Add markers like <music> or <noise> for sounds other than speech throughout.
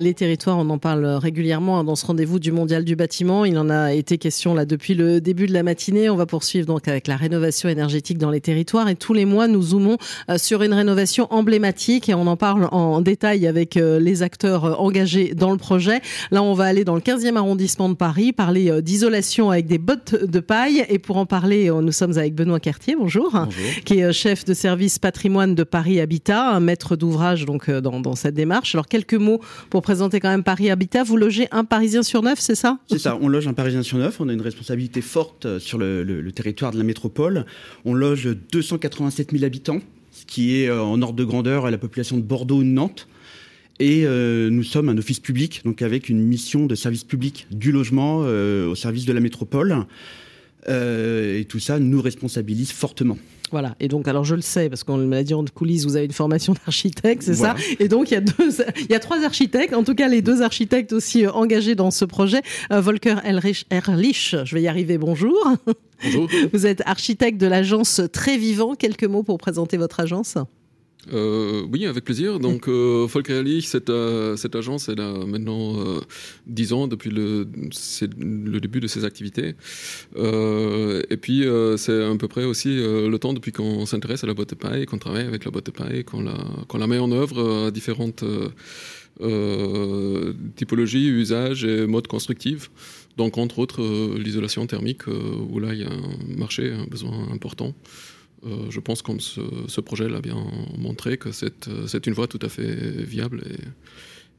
Les territoires, on en parle régulièrement hein, dans ce rendez-vous du Mondial du bâtiment. Il en a été question là depuis le début de la matinée. On va poursuivre donc avec la rénovation énergétique dans les territoires et tous les mois nous zoomons euh, sur une rénovation emblématique et on en parle en détail avec euh, les acteurs euh, engagés dans le projet. Là, on va aller dans le 15e arrondissement de Paris, parler d'isolation avec des bottes de paille et pour en parler, nous sommes avec Benoît Cartier, bonjour, bonjour. qui est chef de service patrimoine de Paris Habitat, un maître d'ouvrage donc dans, dans cette démarche. Alors quelques mots pour présentez quand même Paris Habitat. Vous logez un Parisien sur neuf, c'est ça? C'est ça, on loge un Parisien sur neuf. On a une responsabilité forte euh, sur le, territoire de la métropole. On loge 287 000 habitants, ce qui est euh, en ordre de grandeur à la population de Bordeaux ou de Nantes. Et euh, nous sommes un office public, donc avec une mission de service public du logement au service de la métropole. et tout ça nous responsabilise fortement. Voilà. Et donc, alors je le sais parce qu'on me l'a dit en coulisses, vous avez une formation d'architecte, c'est ça Et donc il y a deux, il y a trois architectes, en tout cas les deux architectes aussi euh, engagés dans ce projet. Euh, Volker Erlich, je vais y arriver. Bonjour. Bonjour. <laughs> Vous êtes architecte de l'agence Très Vivant. Quelques mots pour présenter votre agence? Euh, oui, avec plaisir. Donc, euh, Volker cette, euh, cette agence, elle a maintenant 10 ans depuis le, début de ses activités. et puis, c'est à peu près aussi le temps depuis qu'on s'intéresse à la boîte de paille, qu'on travaille avec la boîte de paille, qu'on la, la met en œuvre à différentes typologies, usages et modes constructifs. Donc, entre autres, l'isolation thermique, où là, il y a un marché, un besoin important. Euh, je pense que ce, projet l'a bien montré que c'est une voie tout à fait viable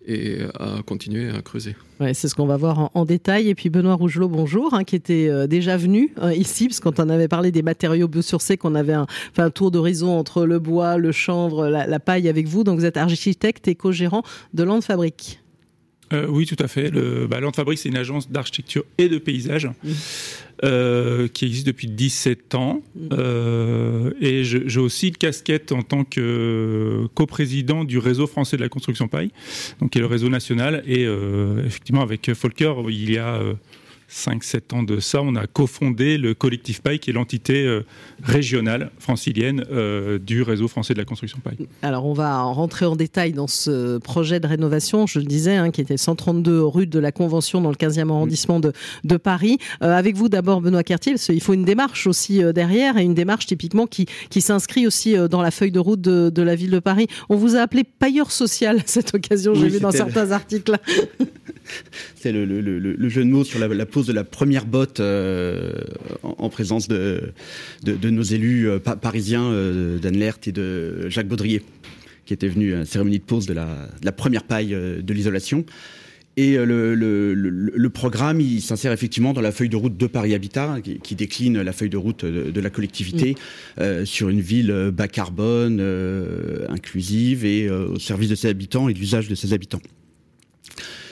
et, à continuer à creuser. C'est ce qu'on va voir en, détail. Et puis Benoît Rougelot, bonjour, hein, qui était euh, déjà venu euh, ici, parce que quand avait parlé des matériaux biosourcés, qu'on avait un, un tour d'horizon entre le bois, le chanvre, la, paille avec vous. Donc vous êtes architecte et co-gérant de Land Fabrique. Oui, tout à fait. Le bah, Fabrique, c'est une agence d'architecture et de paysage. Mmh. Euh, qui existe depuis 17 ans. Euh, et j'ai aussi une casquette en tant que coprésident du réseau français de la construction paille, donc qui est le réseau national. Et euh, effectivement, avec Folker, il y a 5-7 ans de ça, on a cofondé le collectif Paille, qui est l'entité euh, régionale francilienne euh, du réseau français de la construction Paille. Alors, on va rentrer en détail dans ce projet de rénovation, je le disais, hein, qui était 132 rue de la Convention dans le 15e arrondissement de, de Paris. Euh, avec vous d'abord, Benoît Cartier, parce qu'il faut une démarche aussi derrière, et une démarche typiquement qui, qui s'inscrit aussi dans la feuille de route de, de, la ville de Paris. On vous a appelé pailleur social à cette occasion, j'ai vu dans certains articles. <laughs> C'est le, le, le, jeu de mots sur la, la de la première botte euh, en, présence de, de, nos élus euh, parisiens, euh, d'Anne Lert et de Jacques Baudrier, qui étaient venus à la cérémonie de pause de la, la première paille de l'isolation. Et le, le, le, programme, il s'insère effectivement dans la feuille de route de Paris Habitat, qui, décline la feuille de route de, la collectivité mm. sur une ville bas carbone, inclusive et au service de ses habitants et de l'usage de ses habitants.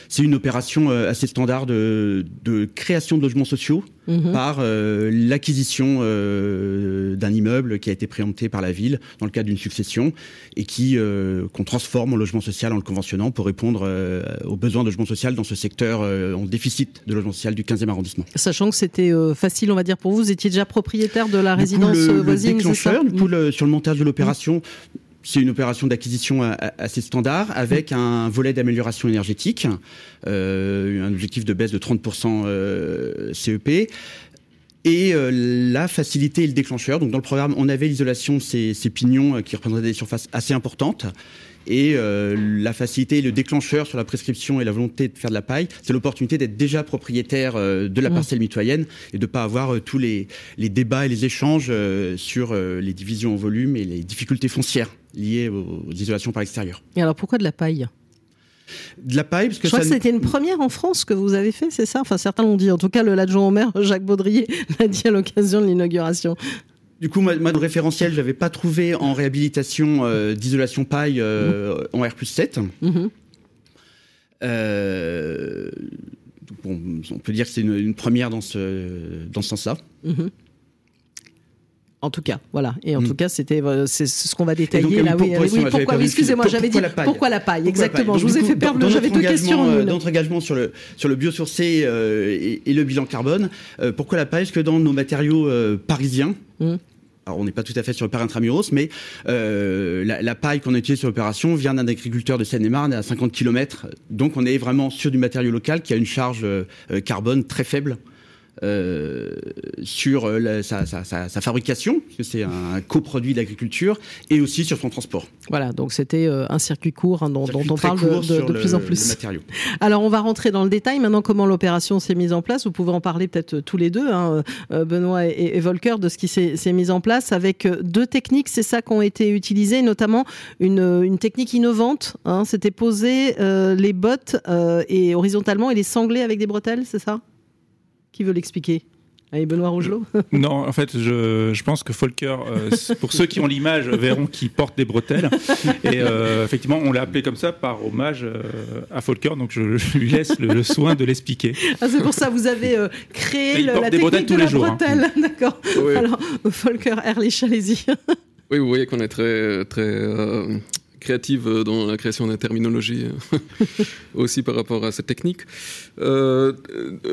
C'est une opération euh, assez standard de, création de logements sociaux mhm. par euh, l'acquisition euh, d'un immeuble qui a été préempté par la ville dans le cadre d'une succession et qui qu'on transforme en logement social en le conventionnant pour répondre aux besoins de logement social dans ce secteur en déficit de logement social du 15e arrondissement. Sachant que c'était facile, on va dire pour vous, vous étiez déjà propriétaire de la résidence voisine, le sur le montage de l'opération, c'est une opération d'acquisition assez standard avec un volet d'amélioration énergétique, euh, un objectif de baisse de 30% euh, CEP. Et euh, la facilité et le déclencheur. Donc dans le programme, on avait l'isolation de ces, pignons qui représentaient des surfaces assez importantes. Et la facilité, le déclencheur sur la prescription et la volonté de faire de la paille, c'est l'opportunité d'être déjà propriétaire de la mmh. parcelle mitoyenne et de ne pas avoir tous les, les, débats et les échanges sur les divisions en volume et les difficultés foncières liées aux, isolations par l'extérieur. Et alors pourquoi de la paille? De la paille parce que je crois que c'était une première en France que vous avez fait, c'est ça? Enfin, certains l'ont dit. En tout cas, le l'adjoint au maire Jacques Baudrier <laughs> l'a dit à l'occasion de l'inauguration. Du coup, moi, de référentiel, j'avais pas trouvé en réhabilitation euh, d'isolation paille euh, en R 7. Mhm. Euh, on peut dire que c'est une, première dans ce, dans ce sens-là. Mhm. En tout cas, voilà. Et en mm. tout cas, c'était c'est ce qu'on va détailler là. oui, pourquoi Excusez-moi, j'avais dit pourquoi la paille Exactement. je vous ai fait perdre. J'avais deux questions. Euh, dans notre engagement sur le sur le biosourcé euh, et, le bilan carbone, euh, pourquoi la paille Parce que dans nos matériaux parisiens. Mm. Alors, on n'est pas tout à fait sur le père intramuros, mais la, paille qu'on a utilisée sur l'opération vient d'un agriculteur de Seine-et-Marne à 50 km. Donc, on est vraiment sur du matériau local qui a une charge carbone très faible. Euh, sur euh, sa, fabrication, parce que c'est un coproduit d'agriculture, et aussi sur son transport. Voilà, donc c'était euh, un circuit court hein, dont, on parle de, plus en plus. Alors on va rentrer dans le détail maintenant comment l'opération s'est mise en place? Vous pouvez en parler peut-être tous les deux, hein, Benoît et, Volker, de ce qui s'est mis en place avec deux techniques, c'est ça qui ont été utilisées, notamment une, technique innovante. Hein, c'était poser les bottes et horizontalement et les sangler avec des bretelles, c'est ça? Qui veut l'expliquer Allez, Benoît Rougelot <laughs> Non, en fait, je, pense que Folker, euh, pour ceux qui ont l'image, verront qu'il porte des bretelles. Et euh, effectivement, on l'a appelé comme ça par hommage euh, à Folker, donc je, lui laisse le, soin de l'expliquer. Ah, c'est pour ça, vous avez créé le, la des technique de tous les jours, hein. bretelle. <laughs> D'accord. Alors, Folker Erlich, allez-y. Oui, vous voyez qu'on est très, très créative euh, dans la création des terminologies euh, <laughs> aussi par rapport à cette technique. Euh,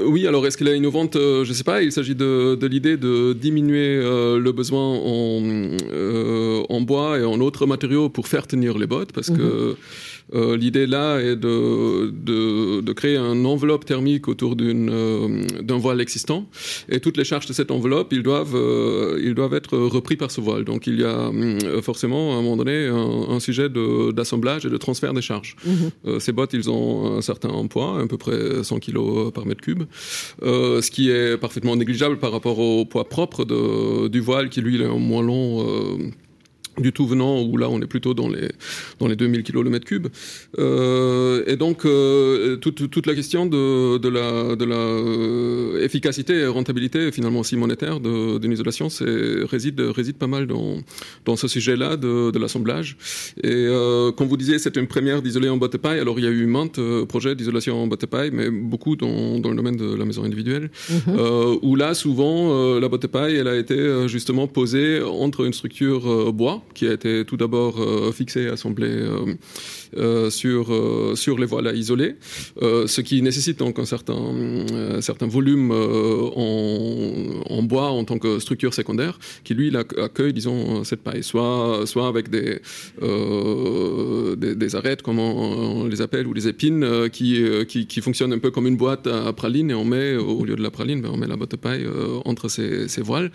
oui, alors est-ce qu'elle est innovante? Je ne sais pas. Il s'agit de, l'idée de diminuer le besoin en, en, bois et en autres matériaux pour faire tenir les bottes, parce que mhm. Euh, l'idée là est de, de, créer une enveloppe thermique autour euh, d'un voile existant et toutes les charges de cette enveloppe, ils doivent, euh, ils doivent être repris par ce voile. Donc il y a forcément à un moment donné un, sujet d'assemblage et de transfert des charges. Mhm. ces bottes, ils ont un certain poids, à peu près 100 kg par mètre cube, ce qui est parfaitement négligeable par rapport au poids propre de, du voile qui lui est moins long du tout venant, où là on est plutôt dans les, dans les 2000 kg le mètre cube. Euh, et donc euh, toute, toute, la question de, de la, de la euh, efficacité et rentabilité finalement aussi monétaire d'une isolation réside, réside pas mal dans, dans ce sujet-là de, de l'assemblage. Et euh, comme vous disiez, c'est une première d'isoler en botte paille. Alors il y a eu maintes euh, projets d'isolation en botte paille, mais beaucoup dans, dans, le domaine de la maison individuelle, mhm. où là souvent la botte paille elle a été justement posée entre une structure bois qui a été tout d'abord euh, fixé, assemblé euh, euh, sur, sur les voiles à isoler, ce qui nécessite donc un certain, certain volume en, en, bois en tant que structure secondaire, qui lui accueille, disons, cette paille, soit, soit avec des, des, arêtes, comme on, les appelle, ou des épines, qui, qui, qui, fonctionnent un peu comme une boîte à praline, et on met, au lieu de la praline, ben, on met la botte de paille entre ces, ces voiles.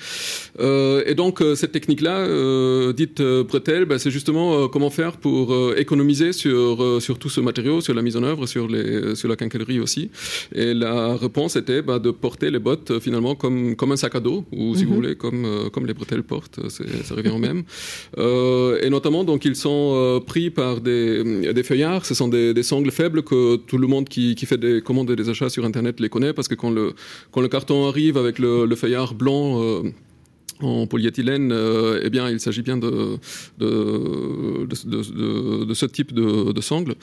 et donc, cette technique-là, dite bretelles, bah, c'est justement euh, comment faire pour euh, économiser sur, euh, sur tout ce matériau, sur la mise en œuvre, sur, les, sur la quincaillerie aussi. Et la réponse était bah, de porter les bottes finalement comme, comme un sac à dos, ou si vous mhm. voulez, comme, comme les bretelles portent, ça revient au même. et notamment, donc, ils sont pris par des, des feuillards, ce sont des, des, sangles faibles que tout le monde qui, qui fait des commandes et des achats sur Internet les connaît, parce que quand le, quand le carton arrive avec le, le feuillard blanc, en polyéthylène, euh, eh bien, il s'agit bien de, de, de, de, ce type de, de sangle.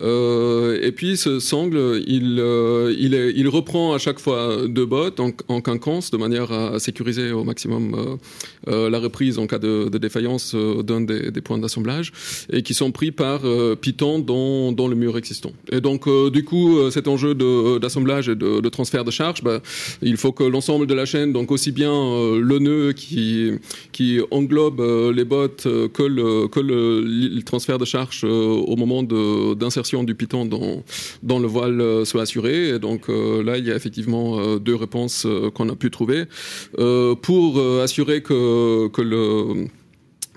Euh, et puis, ce sangle, il, euh, il, est, il, reprend à chaque fois deux bottes en, en quinconce de manière à sécuriser au maximum euh, la reprise en cas de, défaillance d'un des, des, points d'assemblage et qui sont pris par Python dans, dans le mur existant. Et donc, du coup, cet enjeu d'assemblage et de, transfert de charge, bah, il faut que l'ensemble de la chaîne, donc aussi bien le nœud qui, englobe euh, les euh, que, le, le, transfert de charge euh, au moment d'insertion du Python dans, dans le voile soit assuré. Et donc là, il y a effectivement deux réponses qu'on a pu trouver. pour assurer que, que le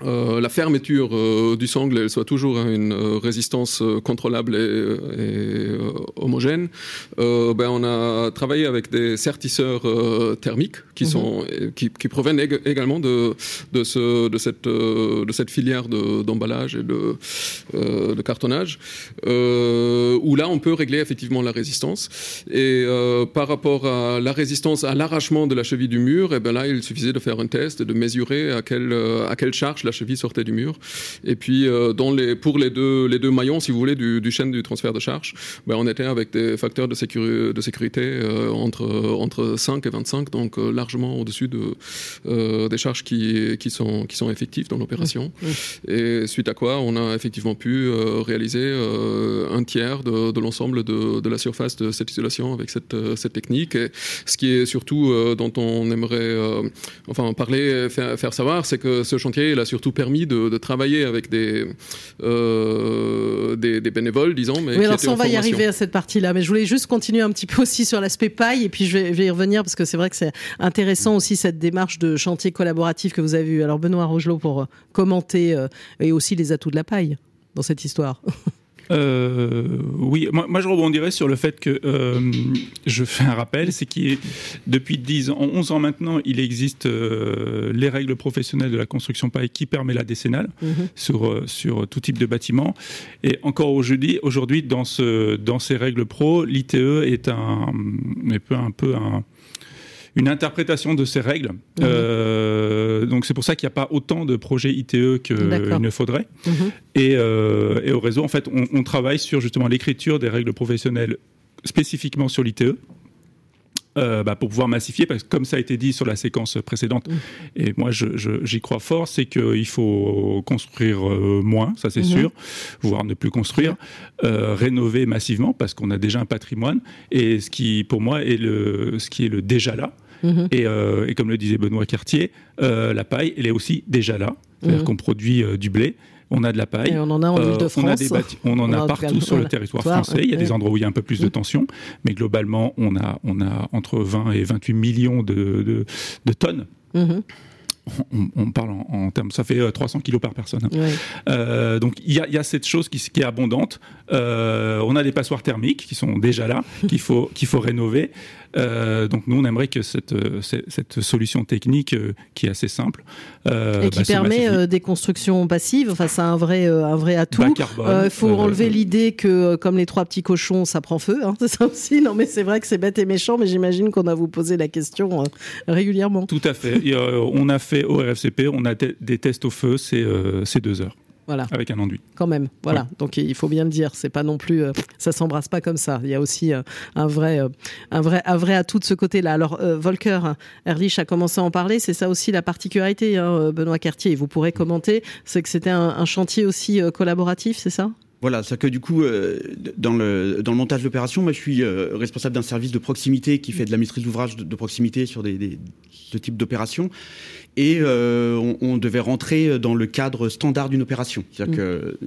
euh, la fermeture euh, du sangle elle soit toujours à une euh, résistance contrôlable et, homogène, ben on a travaillé avec des sertisseurs thermiques qui, mhm. sont, qui, qui proviennent également de, de, ce, de, cette, de cette filière d'emballage et de, de cartonnage, où là on peut régler effectivement la résistance. Et par rapport à la résistance à l'arrachement de la cheville du mur, et ben là il suffisait de faire un test et de mesurer à quelle, à quelle charge la cheville sortait du mur. Et puis, dans les, pour les deux, les deux maillons, si vous voulez, du, du chaîne du transfert de charge, ben, on était avec des facteurs de, sécurité, de sécurité entre, entre 5 et 25, donc largement au-dessus de, des charges qui, qui, sont, qui sont effectives dans l'opération. Et suite à quoi, on a effectivement pu réaliser un tiers de, de l'ensemble de, de, la surface de cette isolation avec cette, cette technique. Et ce qui est surtout dont on aimerait enfin parler, faire, faire savoir, c'est que ce chantier il a surtout permis de, de travailler avec des, euh, des, des, bénévoles, disons. Mais oui, alors ça, on va y arriver à cette partie-là. Mais je voulais juste continuer un petit peu aussi sur l'aspect paille, et puis je vais, je vais, y revenir parce que c'est vrai que c'est intéressant aussi cette démarche de chantier collaboratif que vous avez vu. Alors Benoît Rogelot pour commenter euh, et aussi les atouts de la paille dans cette histoire. <laughs> Euh, oui, moi, moi, je rebondirais sur le fait que euh, je fais un rappel, c'est qu'il depuis 10 ans, 11 ans maintenant, il existe euh, les règles professionnelles de la construction paille qui permet la décennale mm -hmm. sur, euh, sur tout type de bâtiment. Et encore aujourd'hui, aujourd'hui dans, ce, dans ces règles pro, l'ITE est un, peu un, peu un une interprétation de ces règles. Mmh. Euh, donc c'est pour ça qu'il n'y a pas autant de projets ITE qu'il ne faudrait. Mmh. Et, euh, et, au réseau, en fait, on, on travaille sur justement l'écriture des règles professionnelles spécifiquement sur l'ITE. Euh, bah, pour pouvoir massifier, parce que comme ça a été dit sur la séquence précédente, mmh. et moi j'y je, crois fort, c'est qu'il faut construire euh, moins, ça c'est mmh. sûr, voire ne plus construire, euh, rénover massivement, parce qu'on a déjà un patrimoine, et ce qui pour moi est le, ce qui est le déjà là, Mmh. Et, euh, et, comme le disait Benoît Cartier, euh, la paille, elle est aussi déjà là. C'est-à-dire mmh. qu'on produit euh, du blé, on a de la paille. Et on en a en Ile-de-France. On, a des on en on a, partout sur le territoire français. Il y a des endroits où il y a un peu plus de tension, mais globalement, on a, on a entre 20 et 28 millions de, de, de tonnes. Mmh. On, on, parle en, en, termes, ça fait 300 kilos par personne. Ouais. Euh, donc il y, y, a cette chose qui, qui est abondante. Euh, on a des passoires thermiques qui sont déjà là, <laughs> qu'il faut, qu'il faut rénover. Euh, donc nous, on aimerait que cette, cette solution technique euh, qui est assez simple euh, et qui bah, permet euh, des constructions passives. Enfin, c'est un vrai, un vrai atout. Il faut enlever l'idée que, comme les trois petits cochons, ça prend feu. Hein, <laughs> c'est ça aussi. Non, mais c'est vrai que c'est bête et méchant, mais j'imagine qu'on a vous posé la question régulièrement. Tout à fait. Et, on a fait au RFCP, on a des tests au feu, c'est deux heures. Voilà. Avec un enduit. Quand même. Voilà. Ouais. Donc il faut bien le dire. C'est pas non plus. Euh, ça s'embrasse pas comme ça. Il y a aussi euh, un vrai, euh, un vrai, un vrai atout de ce côté-là. Alors euh, Volker Erlich a commencé à en parler. C'est ça aussi la particularité, hein, Benoît Cartier. Et vous pourrez commenter. C'est que c'était un, un, chantier aussi collaboratif, c'est ça? Voilà, c'est que du coup, euh, dans, le, dans le montage d'opération, moi je suis euh, responsable d'un service de proximité qui fait de la maîtrise d'ouvrage de, de, proximité sur des, des ce type d'opération. Et euh, on, on, devait rentrer dans le cadre standard d'une opération. C'est-à-dire mmh. que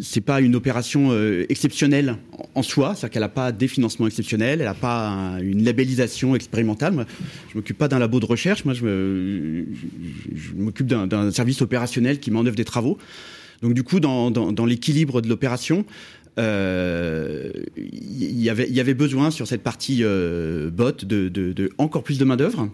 c'est pas une opération euh, exceptionnelle en soi, c'est-à-dire qu'elle n'a pas des financements exceptionnels, elle n'a pas un, une labellisation expérimentale. Moi, je m'occupe pas d'un labo de recherche, moi je, me, je, je m'occupe d'un service opérationnel qui met en œuvre des travaux. Donc du coup, dans, dans, dans l'équilibre de l'opération, euh, y avait, il y avait besoin sur cette partie euh, bot de, de, de, encore plus de main d'œuvre.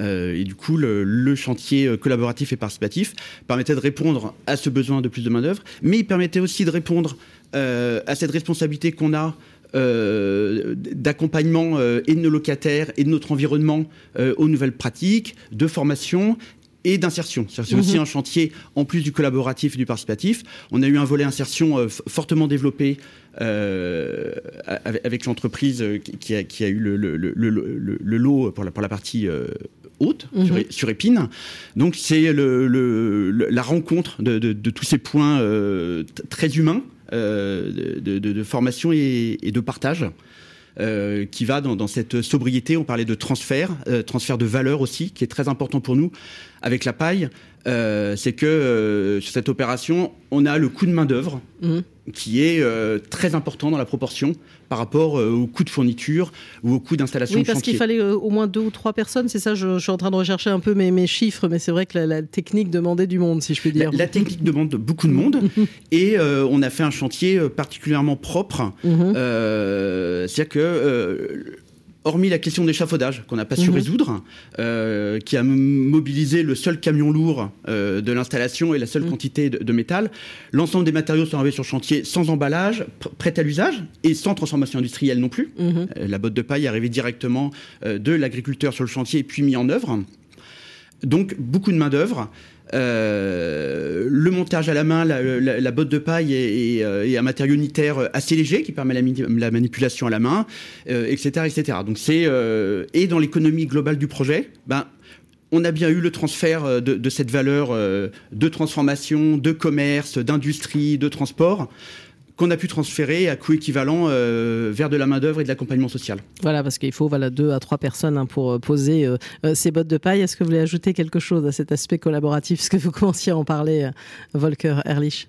Euh, et du coup, le, le, chantier collaboratif et participatif permettait de répondre à ce besoin de plus de main d'œuvre, mais il permettait aussi de répondre euh, à cette responsabilité qu'on a euh, d'accompagnement euh, et de nos locataires et de notre environnement euh, aux nouvelles pratiques, de formation et d'insertion. C'est mmh. aussi un chantier, en plus du collaboratif et du participatif. On a eu un volet insertion euh, fortement développé euh, avec, l'entreprise qui, qui, a, qui a eu le, le, le, le, lot pour la, pour la partie euh, haute mmh. sur, sur, Épine. Donc c'est la rencontre de, de, de, tous ces points euh, très humains euh, de, de, formation et, et de partage. Euh, qui va dans, dans, cette sobriété. On parlait de transfert, euh, transfert de valeur aussi, qui est très important pour nous avec la paille. Euh, c'est que sur cette opération, on a le coût de main d'œuvre mmh. Qui est euh, très important dans la proportion par rapport euh, au coût de fourniture ou au coût d'installation. Oui, parce qu'il fallait au moins deux ou trois personnes, c'est ça. Je, je, suis en train de rechercher un peu mes, mes chiffres, mais c'est vrai que la, la, technique demandait du monde, si je puis dire. La, la technique demande beaucoup de monde, <laughs> et on a fait un chantier particulièrement propre. Mmh. C'est-à-dire que hormis la question d'échafaudage qu'on n'a pas su mhm. résoudre, euh, qui a mobilisé le seul camion lourd euh, de l'installation et la seule mmh. quantité de, de métal, l'ensemble des matériaux sont arrivés sur chantier sans emballage, pr prêts à l'usage et sans transformation industrielle non plus. Mmh. Euh, la botte de paille est arrivée directement de l'agriculteur sur le chantier puis mis en œuvre. Donc beaucoup de main d'œuvre. le montage à la main, la, botte de paille et, un matériau unitaire assez léger qui permet la, manipulation à la main, etc., etc. Donc c'est et dans l'économie globale du projet, ben on a bien eu le transfert de, cette valeur de transformation, de commerce, d'industrie, de transport qu'on a pu transférer à coût équivalent euh, vers de la main-d'œuvre et de l'accompagnement social. Voilà, parce qu'il faut voilà, deux à trois personnes hein, pour euh, poser euh, ces bottes de paille. Est-ce que vous voulez ajouter quelque chose à cet aspect collaboratif? Est-ce que vous <laughs> commenciez à en parler, Volker Erlich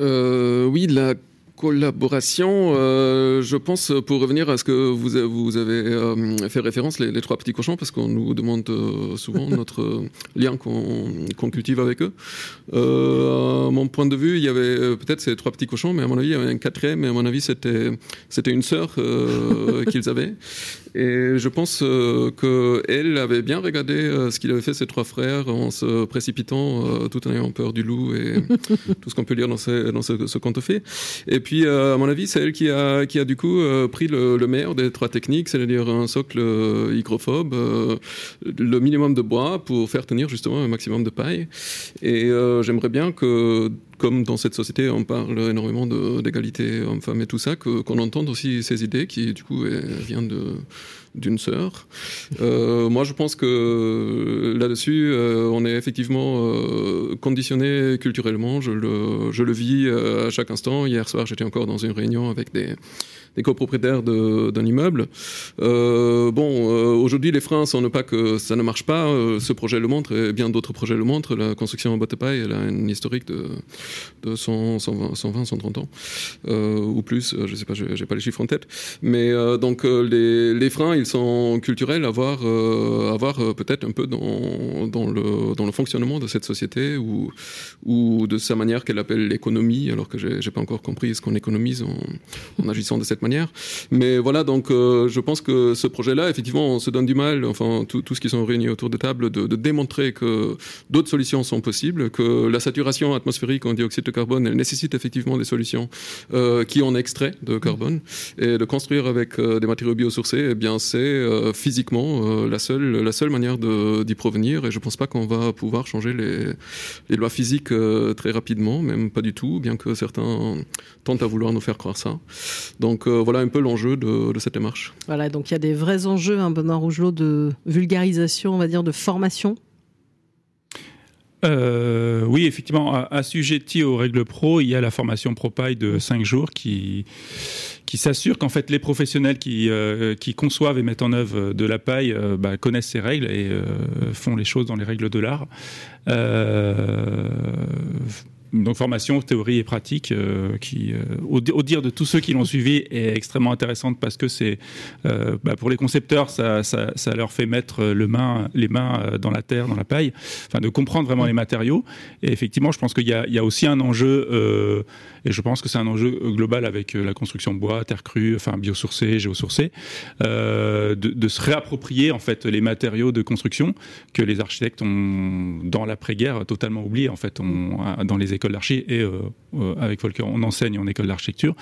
Oui, la collaboration, euh, je pense, pour revenir à ce que vous, vous avez euh, fait référence, les, trois petits cochons, parce qu'on nous demande euh, souvent <laughs> notre lien qu'on cultive avec eux. à mon point de vue, il y avait peut-être ces trois petits cochons, mais à mon avis, il y avait un quatrième, et à mon avis, c'était une sœur <laughs> qu'ils avaient. Et je pense qu'elle avait bien regardé ce qu'il avait fait ses trois frères en se précipitant tout en ayant peur du loup et <laughs> tout ce qu'on peut lire dans, ce, dans ce, ce conte fait. Et puis, euh, à mon avis, c'est elle qui a, qui a du coup euh, pris le, meilleur des trois techniques, c'est-à-dire un socle euh, hygrophobe, le minimum de bois pour faire tenir justement un maximum de paille. Et j'aimerais bien que comme dans cette société, on parle énormément d'égalité homme-femme et tout ça, qu'on entende aussi ces idées qui, du coup, viennent d'une sœur. Euh, moi, je pense que là-dessus, euh, on est effectivement euh, conditionné culturellement. Je le, je le vis à chaque instant. Hier soir, j'étais encore dans une réunion avec des, des copropriétaires d'un immeuble. Euh, bon, euh, aujourd'hui, les freins sont ne pas que ça ne marche pas. Euh, ce projet le montre et bien d'autres projets le montrent. La construction en botte paille, elle a une historique de, de 100, 120, 130 ans ou plus. Je sais pas, j'ai pas les chiffres en tête. Mais donc les, freins, ils sont culturels à voir, peut-être un peu dans, le, fonctionnement de cette société ou, de sa manière qu'elle appelle l'économie, alors que j'ai pas encore compris ce qu'on économise en, en agissant de cette manière. Mais voilà, donc euh, je pense que ce projet-là, effectivement, on se donne du mal, enfin, tous qui sont réunis autour de table, de, démontrer que d'autres solutions sont possibles, que la saturation atmosphérique en dioxyde de carbone, elle nécessite effectivement des solutions euh, qui en extraient de carbone. Et de construire avec euh, des matériaux biosourcés, eh bien, c'est physiquement la, seule, la seule manière d'y provenir. Et je ne pense pas qu'on va pouvoir changer les, les lois physiques très rapidement, même pas du tout, bien que certains tentent à vouloir nous faire croire ça. Donc, voilà un peu l'enjeu de, cette démarche. Voilà, donc il y a des vrais enjeux, un hein, Benoît Rougelot, de vulgarisation, on va dire, de formation euh, oui, effectivement, assujetti aux règles pro, il y a la formation ProPaille de 5 jours qui, qui s'assure qu'en fait les professionnels qui, euh, qui conçoivent et mettent en œuvre de la paille euh, bah, connaissent ces règles et font les choses dans les règles de l'art donc formation, théorie et pratique, euh, qui, euh, au, dire de tous ceux qui l'ont suivi, est extrêmement intéressante parce que c'est, euh, bah, pour les concepteurs, ça, ça, ça, leur fait mettre le main, les mains dans la terre, dans la paille, enfin de comprendre vraiment les matériaux. Et effectivement, je pense qu'il y, y a, aussi un enjeu, et je pense que c'est un enjeu global avec la construction bois, terre crue, enfin biosourcée, géosourcée, de, de, se réapproprier en fait les matériaux de construction que les architectes ont dans l'après-guerre totalement oublié en fait on, dans les écoles d'archi et euh, euh, avec Volker, on enseigne en école d'architecture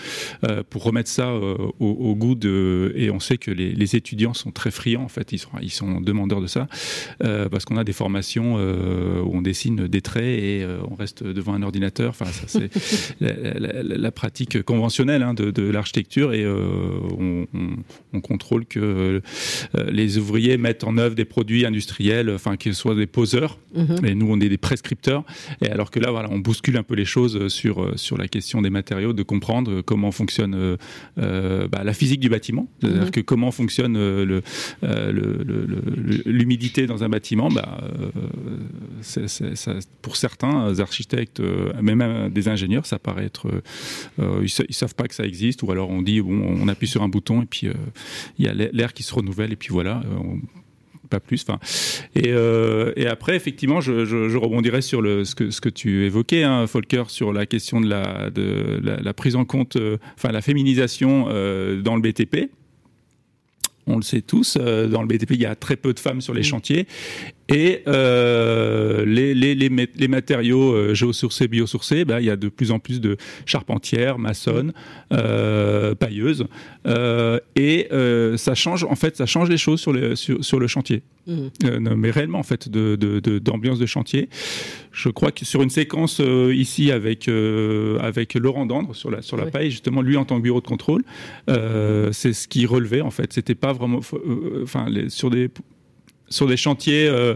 euh, pour remettre ça au, goût de. Et on sait que les, étudiants sont très friands, en fait, ils sont, ils sont demandeurs de ça, parce qu'on a des formations où on dessine des traits et on reste devant un ordinateur. Enfin, ça, c'est <laughs> la, pratique conventionnelle hein, de, l'architecture et on, contrôle que les ouvriers mettent en œuvre des produits industriels, enfin, qu'ils soient des poseurs, mm-hmm. et nous, on est des prescripteurs. Et alors que là, voilà, on bouscule un peu les choses euh, sur, euh, sur la question des matériaux, de comprendre euh, comment fonctionne bah, la physique du bâtiment, c'est-à-dire mhm. que comment fonctionne l'humidité dans un bâtiment. Bah, pour certains architectes, même des ingénieurs, ça paraît être. Ils, ne savent pas que ça existe, ou alors on dit bon, on appuie sur un bouton et puis il y a l'air qui se renouvelle et puis voilà. On, pas plus. Enfin, et, euh, et, après, effectivement, je, je, rebondirais sur le, ce, que, ce que tu évoquais, hein, Volker, sur la question de la, de la, prise en compte, euh, enfin la féminisation euh, dans le BTP. On le sait tous, dans le BTP, il y a très peu de femmes sur les chantiers. Et euh, les, les, les, les, matériaux euh, géosourcés, biosourcés, bah, il y a de plus en plus de charpentières, maçonnes, euh, pailleuses, euh, et ça change en fait, ça change les choses sur, les, sur, sur le chantier. Mmh. mais réellement en fait, de, d'ambiance de, de, chantier. Je crois que sur une séquence ici avec avec Laurent Dandre sur la sur la paille, justement lui en tant que bureau de contrôle, c'est ce qui relevait en fait. C'était pas vraiment, enfin sur des sur des chantiers euh,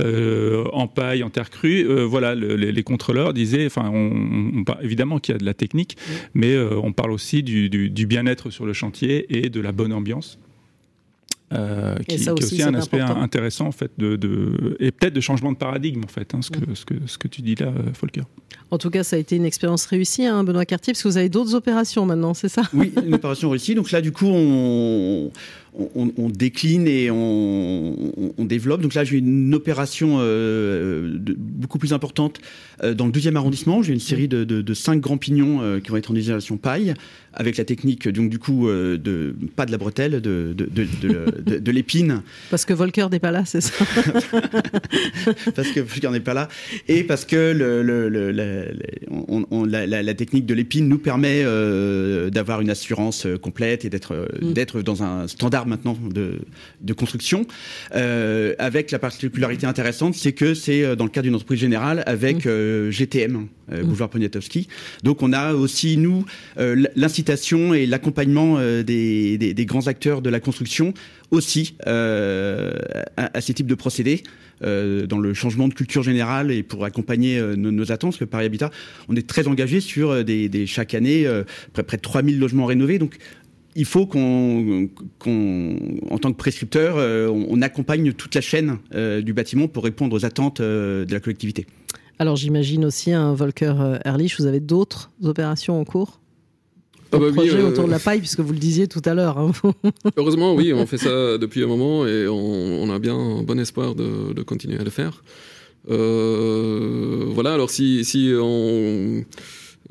euh, en paille, en terre crue, euh, voilà, les, contrôleurs disaient, enfin, on, évidemment qu'il y a de la technique, mais on parle aussi du, bien-être sur le chantier et de la bonne ambiance. qui, est aussi un aspect intéressant en fait de, et peut-être de changement de paradigme en fait hein, ce, que, ce, que, ce que tu dis là Volker. En tout cas ça a été une expérience réussie hein, Benoît Cartier parce que vous avez d'autres opérations maintenant c'est ça? Oui une opération réussie donc là du coup on, on, décline et on, développe. Donc là, j'ai une opération euh, beaucoup plus importante euh, dans le deuxième arrondissement. J'ai une série de, cinq grands pignons euh, qui vont être en isolation paille, avec la technique, donc du coup, de pas de la bretelle, de, de, l'épine. <laughs> Parce que Volker n'est pas là, c'est ça? <laughs> Parce que Volker n'est pas là. Et parce que le, la, technique de l'épine nous permet d'avoir une assurance complète et d'être mm. d'être dans un standard maintenant de, de construction, euh, avec la particularité intéressante, c'est que c'est euh, dans le cadre d'une entreprise générale avec mmh. euh, GTM, euh, mmh. Boulevard Poniatowski. Donc on a aussi, nous, l'incitation et l'accompagnement des, des, des, grands acteurs de la construction aussi à, à, ces types de procédés. Dans le changement de culture générale et pour accompagner nos, nos, attentes, parce que Paris Habitat, on est très engagé sur des, des chaque année près, près de 3000 logements rénovés. Donc il faut qu'on, en tant que prescripteur, euh, on, accompagne toute la chaîne euh, du bâtiment pour répondre aux attentes euh, de la collectivité. Alors j'imagine aussi un Volker Erlich, vous avez d'autres opérations en cours? Ah bah projet autour de la <laughs> paille, puisque vous le disiez tout à l'heure. Hein. <laughs> Heureusement, oui, on fait ça depuis un moment et on, a bien bon espoir de, continuer à le faire. voilà, alors si, si on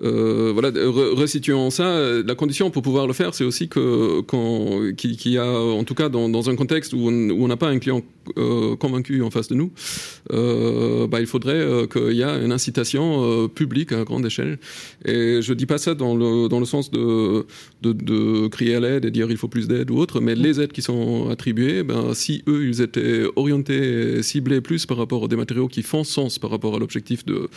euh, voilà, resituant ça, la condition pour pouvoir le faire, c'est aussi qu'il y a, en tout cas dans, un contexte où on n'a pas un client euh, convaincu en face de nous, euh, bah, il faudrait euh, qu'il y ait une incitation euh, publique à grande échelle. Et je dis pas ça dans le, dans le sens de, crier à l'aide et dire il faut plus d'aide ou autre, mais les aides qui sont attribuées, ben, si eux, ils étaient orientés, ciblés plus par rapport à des matériaux qui font sens par rapport à l'objectif de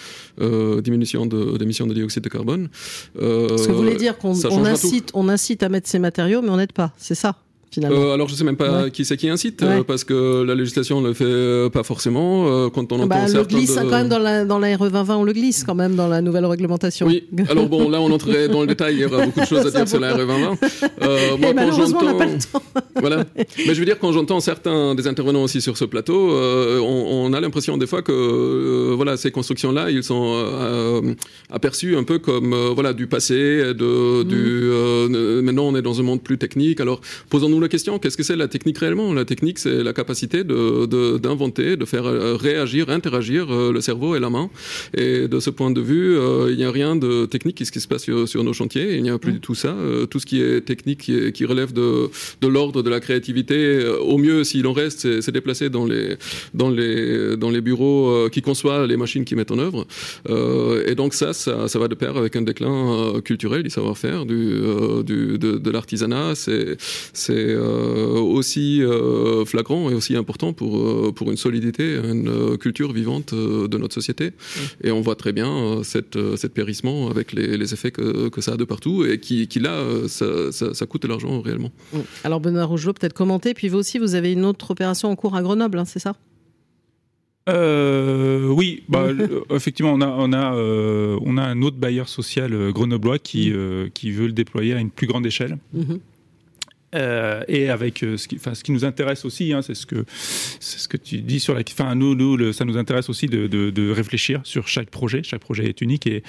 diminution d'émissions de, de, dioxyde de carbone. Ce que vous voulez dire qu'on incite, on incite à mettre ces matériaux, mais on n'aide pas, c'est ça euh, alors je sais même pas qui c'est qui incite euh, parce que la législation ne le fait euh, pas forcément quand on bah, entend on le glisse quand même dans la, dans la RE 2020 on le glisse quand même dans la nouvelle réglementation. Oui. Alors bon là on entrerait dans le détail il y aura beaucoup de choses à dire sur la RE 2020. Euh, moi, malheureusement on n'a pas le temps. <laughs> voilà. Mais je veux dire quand j'entends certains des intervenants aussi sur ce plateau on, on, a l'impression des fois que voilà ces constructions là ils sont aperçus un peu comme voilà du passé de mm. du maintenant on est dans un monde plus technique alors posons-nous la question, qu'est-ce que c'est la technique réellement? La technique, c'est la capacité d'inventer, de, de, faire euh, réagir, interagir euh, le cerveau et la main. Et de ce point de vue, euh, il n'y a rien de technique qui, se passe sur, nos chantiers. Il n'y a plus du tout ça. tout ce qui est technique, qui, relève de, de l'ordre, de la créativité, au mieux, s'il en reste, c'est déplacé dans les, dans, les, dans les bureaux qui conçoivent les machines qui mettent en œuvre. et donc ça, ça, ça, va de pair avec un déclin culturel du savoir-faire, du, du, de, de l'artisanat. C'est aussi euh, flagrant et aussi important pour, euh, pour une solidité, une culture vivante de notre société. Et on voit très bien cette, cette périssement avec les, les effets que, que, ça a de partout et qui, qui là, ça, ça, coûte de l'argent réellement. Alors Benoît Rougelot, peut-être commenter, puis vous aussi, vous avez une autre opération en cours à Grenoble, hein, c'est ça? Euh, oui, <laughs> bah, effectivement, on a, on, a, on a un autre bailleur social grenoblois qui, qui veut le déployer à une plus grande échelle. Mm-hmm. Euh, et avec euh, ce, qui, nous intéresse aussi, hein, c'est ce que tu dis sur la. Enfin, nous, nous, ça nous intéresse aussi de, réfléchir sur chaque projet. Chaque projet est unique et,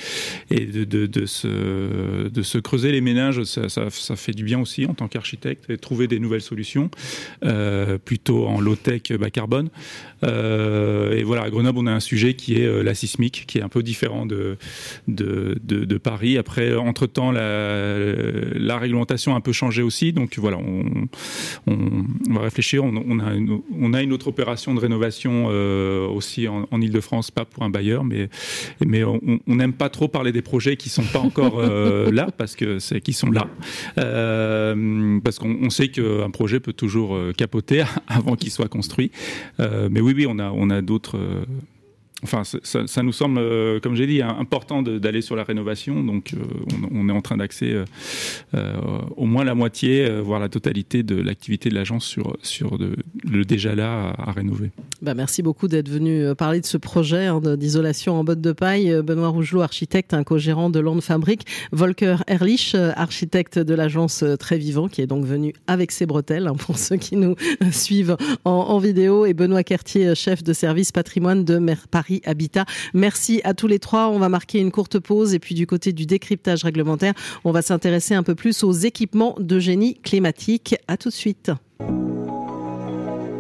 de, se, creuser les ménages, ça, fait du bien aussi en tant qu'architecte et trouver des nouvelles solutions, euh, plutôt en low tech, bas carbone. Et voilà, à Grenoble, on a un sujet qui est la sismique, qui est un peu différent de Paris. Après, entre temps, la, la réglementation a un peu changé aussi, donc voilà on, va réfléchir. On, a une, on a une autre opération de rénovation aussi en, en Ile-de-France, pas pour un bailleur, mais, mais on n'aime pas trop parler des projets qui sont pas encore <laughs> là, parce que c'est qui sont là. parce qu'on sait qu'un projet peut toujours capoter <laughs> avant qu'il soit construit. mais oui, oui, on a, on a d'autres Enfin, ça, nous semble, euh, comme j'ai dit, important d'aller sur la rénovation. Donc, euh, on, est en train d'axer euh, au moins la moitié, voire la totalité de l'activité de l'agence sur, le déjà là à, rénover. Bah, merci beaucoup d'être venu parler de ce projet hein, d'isolation en botte de paille. Benoît Rougelot, architecte, un co-gérant de Land Fabric. Volker Erlich, architecte de l'agence Très Vivant, qui est donc venu avec ses bretelles, hein, <laughs> pour ceux qui nous suivent en, vidéo. Et Benoît Cartier, chef de service patrimoine de Habitat. Merci à tous les trois. On va marquer une courte pause et puis du côté du décryptage réglementaire, on va s'intéresser un peu plus aux équipements de génie climatique. À tout de suite.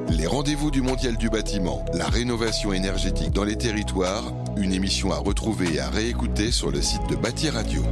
Les rendez-vous du Mondial du bâtiment, la rénovation énergétique dans les territoires, une émission à retrouver et à réécouter sur le site de Bâti Radio.